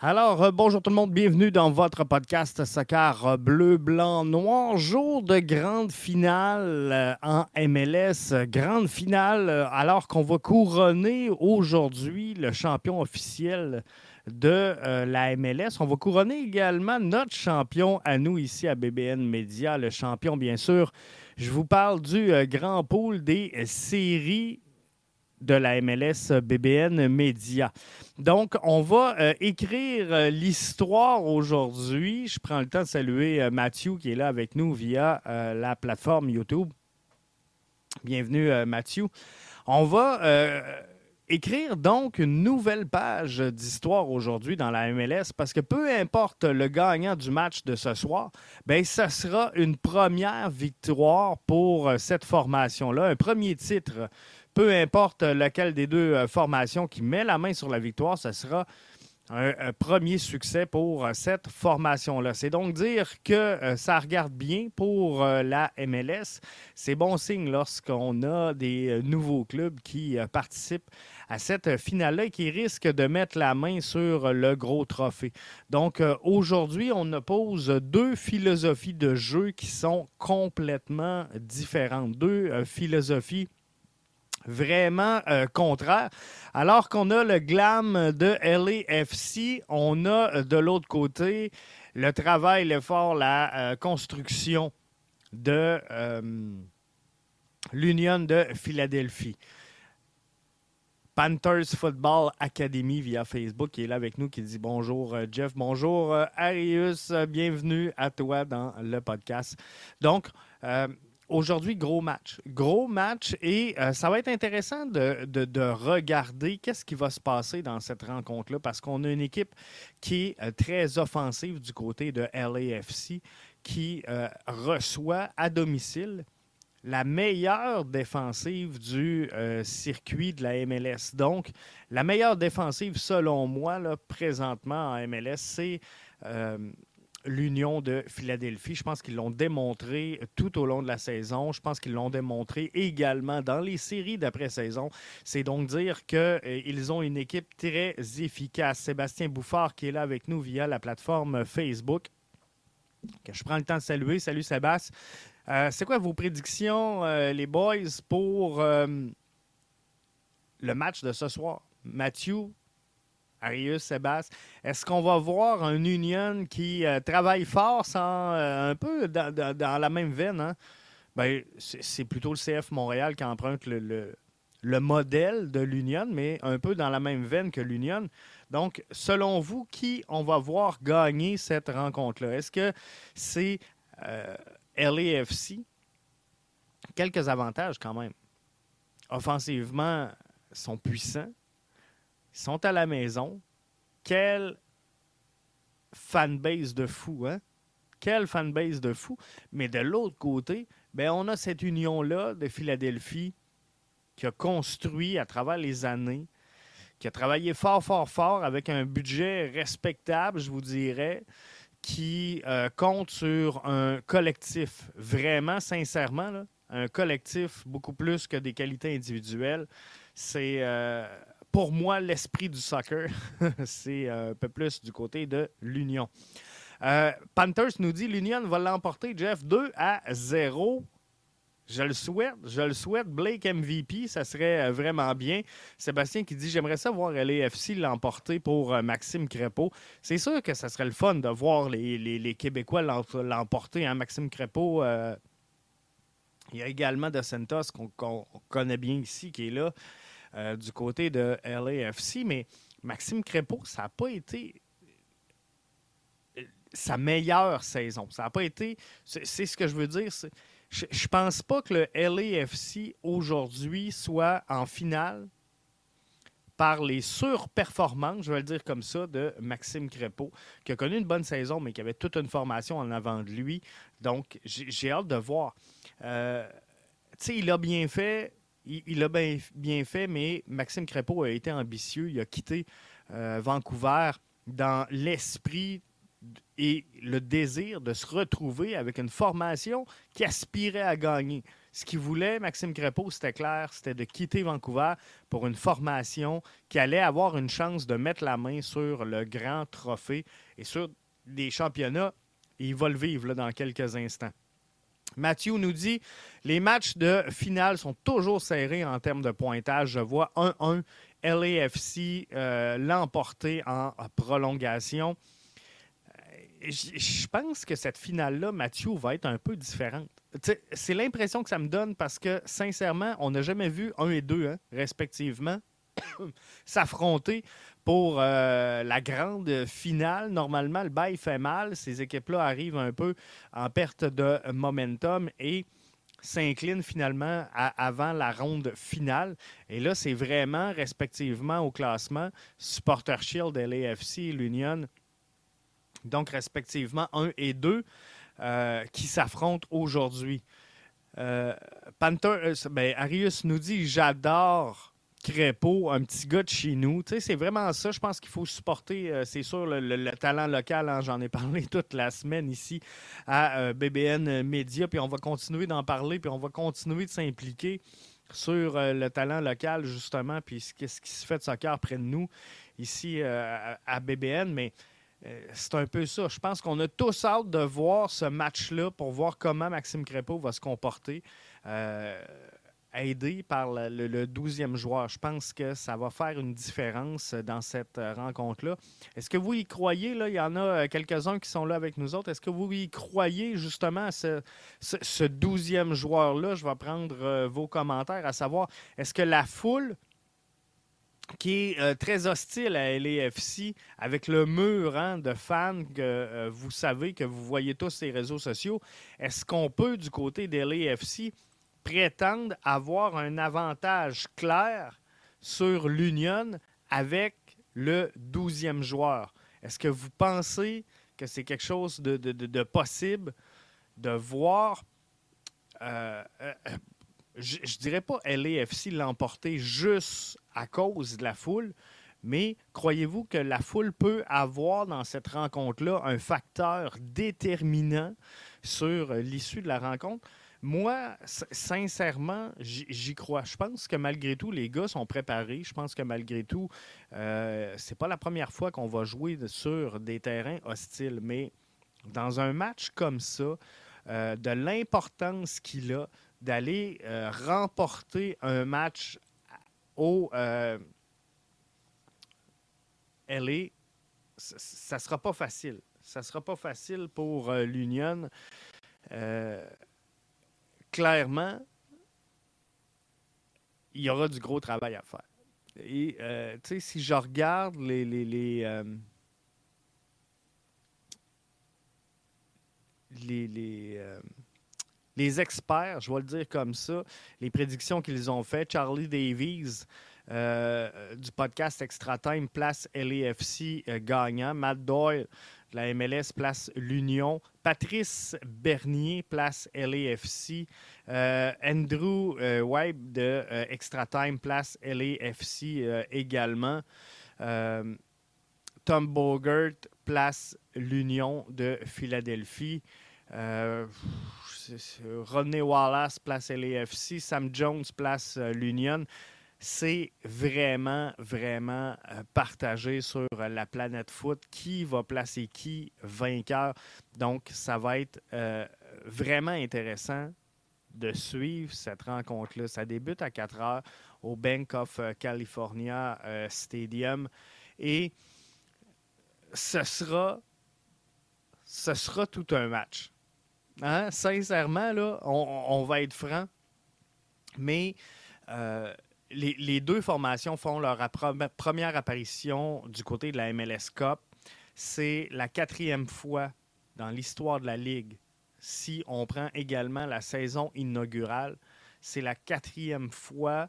Alors, euh, bonjour tout le monde, bienvenue dans votre podcast Soccer euh, bleu, blanc, noir. Jour de grande finale euh, en MLS. Grande finale alors qu'on va couronner aujourd'hui le champion officiel de la MLS. On va couronner également notre champion à nous ici à BBN Media, le champion bien sûr. Je vous parle du grand pool des séries de la MLS BBN Media. Donc, on va euh, écrire euh, l'histoire aujourd'hui. Je prends le temps de saluer euh, Mathieu qui est là avec nous via la plateforme YouTube. Bienvenue, Mathieu. On va écrire donc une nouvelle page d'histoire aujourd'hui dans la MLS parce que peu importe le gagnant du match de ce soir, ben ça sera une première victoire pour cette formation-là, un premier titre peu importe lequel des deux euh, formations qui met la main sur la victoire, ce sera un, premier succès pour euh, cette formation-là. C'est donc dire que euh, ça regarde bien pour la MLS. C'est bon signe lorsqu'on a des nouveaux clubs qui participent à cette finale-là et qui risquent de mettre la main sur le gros trophée. Donc aujourd'hui, on oppose deux philosophies de jeu qui sont complètement différentes. Deux philosophies vraiment euh, contraire. Alors qu'on a le glam de LAFC, on a euh, de l'autre côté le travail, l'effort, la euh, construction de l'Union de Philadelphie. Panthers Football Academy via Facebook est là avec nous, qui dit bonjour Jeff, bonjour Arius, bienvenue à toi dans le podcast. Donc, Aujourd'hui, gros match. Gros match et euh, ça va être intéressant de, regarder qu'est-ce qui va se passer dans cette rencontre-là parce qu'on a une équipe qui est euh, très offensive du côté de LAFC qui euh, reçoit à domicile la meilleure défensive du circuit de la MLS. Donc, la meilleure défensive, selon moi, là, présentement en MLS, c'est l'Union de Philadelphie. Je pense qu'ils l'ont démontré tout au long de la saison. Je pense qu'ils l'ont démontré également dans les séries d'après-saison. C'est donc dire qu'ils euh, ont une équipe très efficace. Sébastien Bouffard qui est là avec nous via la plateforme Facebook. Que je prends le temps de saluer. Salut Sébastien. Euh, c'est quoi vos prédictions, euh, les boys, pour le match de ce soir? Mathieu, Arius, Sébastien, est-ce qu'on va voir un Union qui euh, travaille fort sans euh, un peu dans, la même veine? Hein? Ben, c'est plutôt le CF Montréal qui emprunte le, le, modèle de l'Union, mais un peu dans la même veine que l'Union. Donc, selon vous, qui on va voir gagner cette rencontre-là? Est-ce que c'est euh, LAFC? Quelques avantages quand même. Offensivement, sont puissants sont à la maison. Quelle fanbase de fou, hein? Quelle fanbase de fou. Mais de l'autre côté, ben, on a cette union-là de Philadelphie qui a construit à travers les années, qui a travaillé fort, fort, fort avec un budget respectable, je vous dirais, qui euh, compte sur un collectif, vraiment, sincèrement, un collectif beaucoup plus que des qualités individuelles. C'est euh, pour moi, l'esprit du soccer, c'est euh, un peu plus du côté de l'Union. Euh, Panthers nous dit l'Union va l'emporter, Jeff, 2 à 0. Je le souhaite, je le souhaite. Blake MVP, ça serait euh, vraiment bien. Sébastien qui dit J'aimerais ça voir LAFC l'emporter pour Maxime Crépeau. C'est sûr que ça serait le fun de voir les, Québécois l'emporter. Hein? Maxime Crépeau, il y a également De Santos qu'on connaît bien ici qui est là. Euh, du côté de LAFC. Mais Maxime Crépeau, ça n'a pas été euh, sa meilleure saison. Ça n'a pas été. C'est ce que je veux dire. Je ne pense pas que le LAFC aujourd'hui soit en finale par les surperformances, je vais le dire comme ça, de Maxime Crépeau, qui a connu une bonne saison, mais qui avait toute une formation en avant de lui. Donc, j'ai hâte de voir. Euh, tu sais, il a bien fait il, a bien, fait, mais Maxime Crépeau a été ambitieux. Il a quitté euh, Vancouver dans l'esprit et le désir de se retrouver avec une formation qui aspirait à gagner. Ce qu'il voulait, Maxime Crépeau, c'était clair, c'était de quitter Vancouver pour une formation qui allait avoir une chance de mettre la main sur le grand trophée et sur des championnats. il va le vivre dans quelques instants. Mathieu nous dit les matchs de finale sont toujours serrés en termes de pointage. Je vois 1-1 LAFC euh, l'emporter en prolongation. Euh, je pense que cette finale-là, Mathieu, va être un peu différente. C'est l'impression que ça me donne parce que, sincèrement, on n'a jamais vu un et deux, hein, respectivement, s'affronter pour euh, la grande finale. Normalement, le bail fait mal. Ces équipes-là arrivent un peu en perte de momentum et s'inclinent finalement avant la ronde finale. Et là, c'est vraiment, respectivement, au classement, Supporter Shield, LAFC l'Union, donc respectivement 1 et 2, euh, qui s'affrontent aujourd'hui. Euh, Panther, ben, Arius nous dit J'adore Crépeau, un petit gars de chez nous. C'est vraiment ça. Je pense qu'il faut supporter, euh, c'est sûr, le, talent local. Hein. J'en ai parlé toute la semaine ici à euh, BBN Media. Puis on va continuer d'en parler, puis on va continuer de s'impliquer sur euh, le talent local, justement, puis ce, qui se fait de soccer près de nous, ici à BBN. Mais c'est un peu ça. Je pense qu'on a tous hâte de voir ce match-là pour voir comment Maxime Crépeau va se comporter aidé par le, 12e joueur. Je pense que ça va faire une différence dans cette euh, rencontre-là. Est-ce que vous y croyez? Là? Il y en a euh, quelques-uns qui sont là avec nous autres. Est-ce que vous y croyez justement ce, 12e joueur-là? Je vais prendre euh, vos commentaires, à savoir, est-ce que la foule qui est très hostile à LAFC, avec le mur hein, de fans que vous savez, que vous voyez tous les réseaux sociaux, est-ce qu'on peut, du côté de LAFC, prétendent avoir un avantage clair sur l'Union avec le 12e joueur. Est-ce que vous pensez que c'est quelque chose de, possible de voir, euh, euh, je, ne dirais pas LAFC l'emporter juste à cause de la foule, mais croyez-vous que la foule peut avoir dans cette rencontre-là un facteur déterminant sur l'issue de la rencontre? Moi, sincèrement, j'y crois. Je pense que malgré tout, les gars sont préparés. Je pense que malgré tout, euh, c'est pas la première fois qu'on va jouer sur des terrains hostiles. Mais dans un match comme ça, euh, de l'importance qu'il a d'aller euh, remporter un match au LA, ça sera pas facile. Ça sera pas facile pour l'Union clairement, il y aura du gros travail à faire. Et, euh, tu sais, si je regarde les. les, les, euh, les, euh, les, experts, je vais le dire comme ça, les prédictions qu'ils ont faites, Charlie Davies du podcast Extra Time place LAFC gagnant, Matt Doyle la MLS place l'Union. Patrice Bernier place LAFC. Euh, Andrew euh, Webb de euh, Extra Time place LAFC également. Tom Bogert place l'Union de Philadelphie. Rodney Wallace place LAFC. Sam Jones place l'Union c'est vraiment, vraiment euh, partagé sur la planète foot. Qui va placer qui vainqueur? Donc, ça va être euh, vraiment intéressant de suivre cette rencontre-là. Ça débute à 4 heures au Bank of euh, California Stadium. Et ce sera, ce sera tout un match. Hein? Sincèrement, là, on, va être franc. Mais les, deux formations font leur première apparition du côté de la MLS Cup. C'est la quatrième fois dans l'histoire de la Ligue. Si on prend également la saison inaugurale, c'est la quatrième fois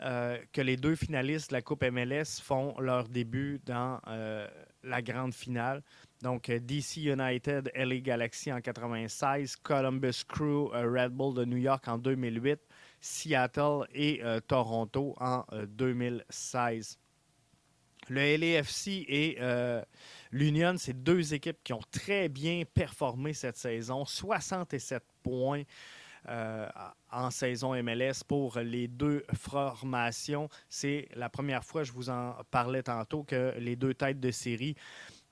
euh, que les deux finalistes de la Coupe MLS font leur début dans euh, la grande finale. Donc, euh, DC United, LA Galaxy en 96, Columbus Crew, Red Bull de New York en 2008. Seattle et euh, Toronto en 2016. Euh, le LAFC et euh, l'Union, c'est deux équipes qui ont très bien performé cette saison. 67 points. en saison MLS pour les deux formations. C'est la première fois, je vous en parlais tantôt, que les deux têtes de série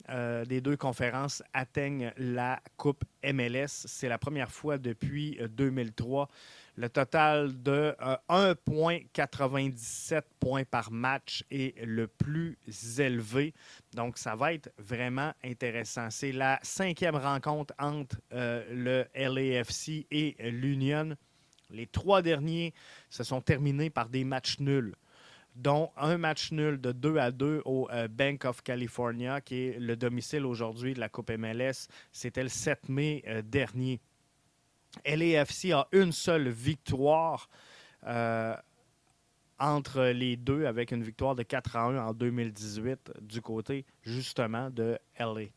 des deux conférences atteignent la Coupe MLS. C'est la première fois depuis 2003. Euh, le total de 1,97 euh, points par match est le plus élevé. Donc, ça va être vraiment intéressant. C'est la cinquième rencontre entre le LAFC et l'Union. Les trois derniers se sont terminés par des matchs nuls dont un match nul de 2 à 2 au euh, Bank of California, qui est le domicile aujourd'hui de la Coupe MLS. C'était le 7 mai euh, dernier. LAFC a une seule victoire euh, entre les deux, avec une victoire de 4 à 1 en 2018 du côté justement de LA.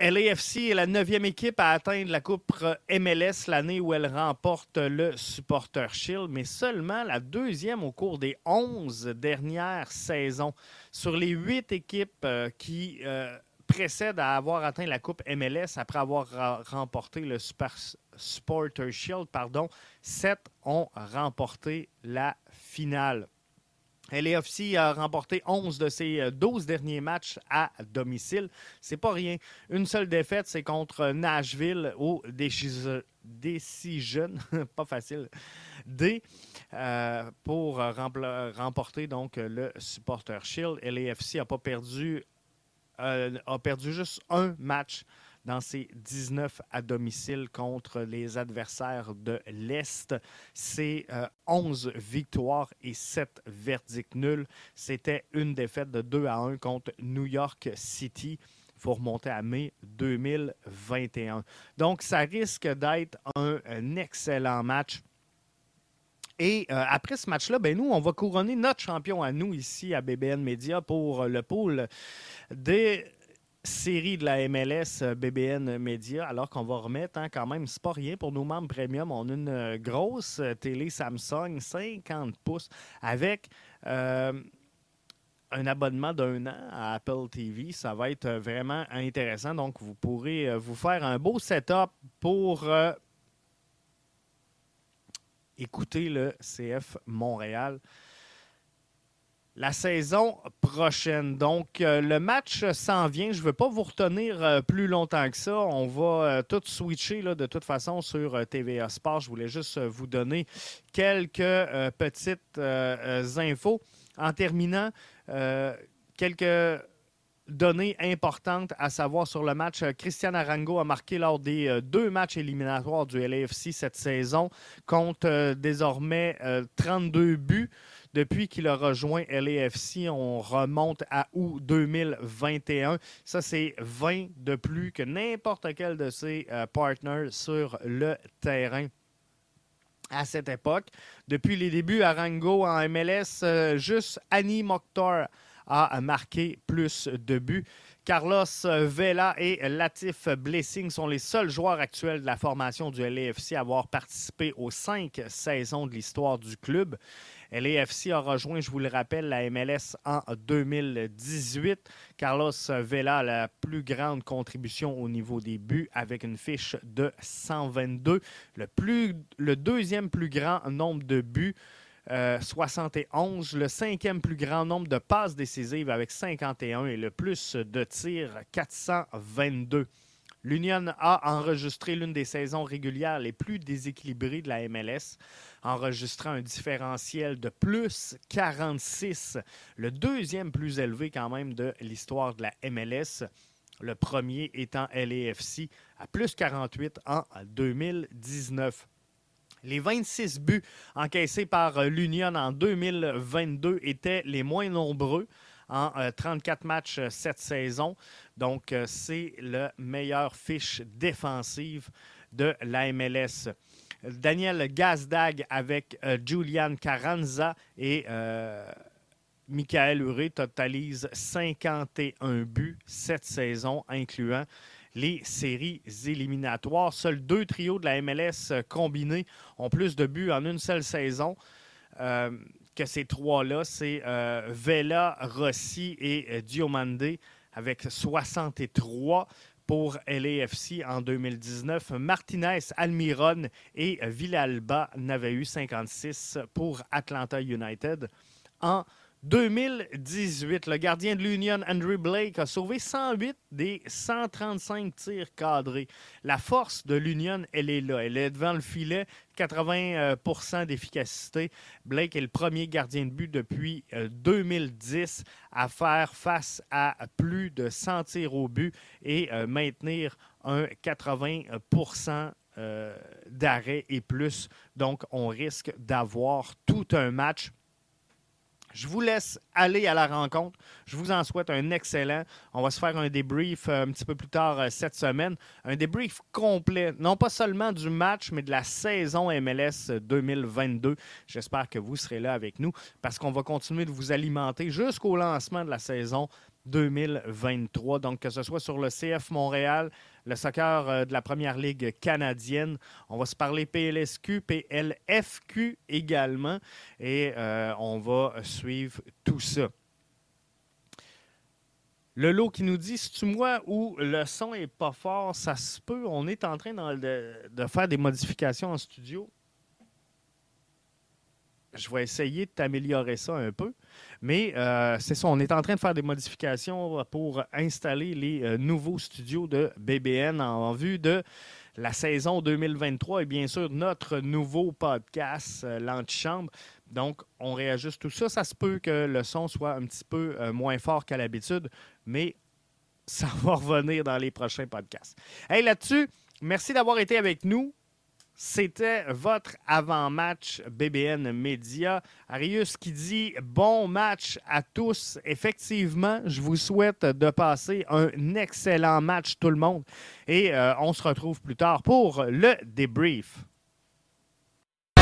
LAFC est la neuvième équipe à atteindre la Coupe MLS l'année où elle remporte le Supporter Shield, mais seulement la deuxième au cours des onze dernières saisons. Sur les huit équipes euh, qui euh, précèdent à avoir atteint la Coupe MLS après avoir remporté le Supporter Shield, pardon, sept ont remporté la finale. LAFC a remporté 11 de ses 12 euh, derniers matchs à domicile. C'est pas rien. Une seule défaite, c'est contre Nashville au Decision, pas facile, D, euh, pour remporter donc le Supporter Shield. LAFC n'a pas perdu, euh, a perdu juste un match dans ses 19 à domicile contre les adversaires de l'Est. C'est 11 euh, victoires et 7 verdicts nuls. C'était une défaite de 2 à 1 contre New York City. Il faut remonter à mai 2021. Donc, ça risque d'être un, excellent match. Et euh, après ce match-là, ben nous, on va couronner notre champion à nous ici à BBN Media pour le pôle des série de la MLS euh, BBN Media, alors qu'on va remettre hein, quand même, c'est pas rien pour nos membres premium. On a une euh, grosse euh, télé Samsung 50 pouces avec un abonnement d'un an à Apple TV. Ça va être vraiment intéressant. Donc, vous pourrez vous faire un beau setup pour écouter le CF Montréal la saison prochaine. Donc, euh, le match s'en vient. Je ne veux pas vous retenir euh, plus longtemps que ça. On va euh, tout switcher de toute façon sur TVA Sport. Je voulais juste vous donner quelques petites infos. En terminant, quelques données importantes à savoir sur le match. Christian Arango a marqué lors des deux matchs éliminatoires du LAFC cette saison, compte désormais 32 buts. Depuis qu'il a rejoint LAFC, on remonte à août 2021. Ça, c'est 20 de plus que n'importe quel de ses euh, partners sur le terrain à cette époque. Depuis les débuts à Rango en MLS, euh, juste Annie Mokhtar a marqué plus de buts. Carlos Vela et Latif Blessing sont les seuls joueurs actuels de la formation du LAFC à avoir participé aux cinq saisons de l'histoire du club. LAFC a rejoint, je vous le rappelle, la MLS en 2018. Carlos Vela a la plus grande contribution au niveau des buts avec une fiche de 122. Le, le deuxième plus grand nombre de buts 71, euh, le cinquième plus grand nombre de passes décisives avec 51 et le plus de tirs 422. L'Union a enregistré l'une des saisons régulières les plus déséquilibrées de la MLS, enregistrant un différentiel de plus 46, le deuxième plus élevé quand même de l'histoire de la MLS. Le premier étant LAFC à plus 48 en 2019. Les 26 buts encaissés par l'Union en 2022 étaient les moins nombreux en 34 euh, matchs euh, cette saison. Donc, euh, c'est le meilleur fiche défensive de la MLS. Daniel Gazdag avec Julian Carranza et Michael Uré totalisent 51 buts cette saison, incluant les séries éliminatoires. Seuls deux trios de la MLS combinés ont plus de buts en une seule saison que ces trois-là, c'est euh, Vela, Rossi et euh, Diomande avec 63 pour LAFC en 2019. Martinez, Almiron et Villalba n'avaient eu 56 pour Atlanta United en 2018, le gardien de l'Union, Andrew Blake, a sauvé 108 des 135 tirs cadrés. La force de l'Union, elle est là. Elle est devant le filet, 80% d'efficacité. Blake est le premier gardien de but depuis 2010 euh, à faire face à plus de 100 tirs au but et euh, maintenir un 80% euh, d'arrêt et plus. Donc, on risque d'avoir tout un match je vous laisse aller à la rencontre. Je vous en souhaite un excellent. On va se faire un débrief euh, un petit peu plus tard euh, cette semaine. Un débrief complet, non pas seulement du match, mais de la saison MLS 2022. J'espère que vous serez là avec nous parce qu'on va continuer de vous alimenter jusqu'au lancement de la saison 2023. Donc, que ce soit sur le CF Montréal, le soccer euh, de la première ligue canadienne. On va se parler PLSQ, PLFQ également. Et euh, on va suivre tout ça. Le lot qui nous dit, si tu moi ou le son est pas fort, ça se peut. On est en train de faire des modifications en studio je vais essayer de t'améliorer ça un peu. Mais euh, c'est ça, on est en train de faire des modifications pour installer les euh, nouveaux studios de BBN en, vue de la saison 2023 et bien sûr notre nouveau podcast, euh, L'Antichambre. Donc, on réajuste tout ça. Ça se peut que le son soit un petit peu moins fort qu'à l'habitude, mais ça va revenir dans les prochains podcasts. Hey, là-dessus, merci d'avoir été avec nous. C'était votre avant-match BBN Média. Arius qui dit bon match à tous. Effectivement, je vous souhaite de passer un excellent match tout le monde et euh, on se retrouve plus tard pour le débrief.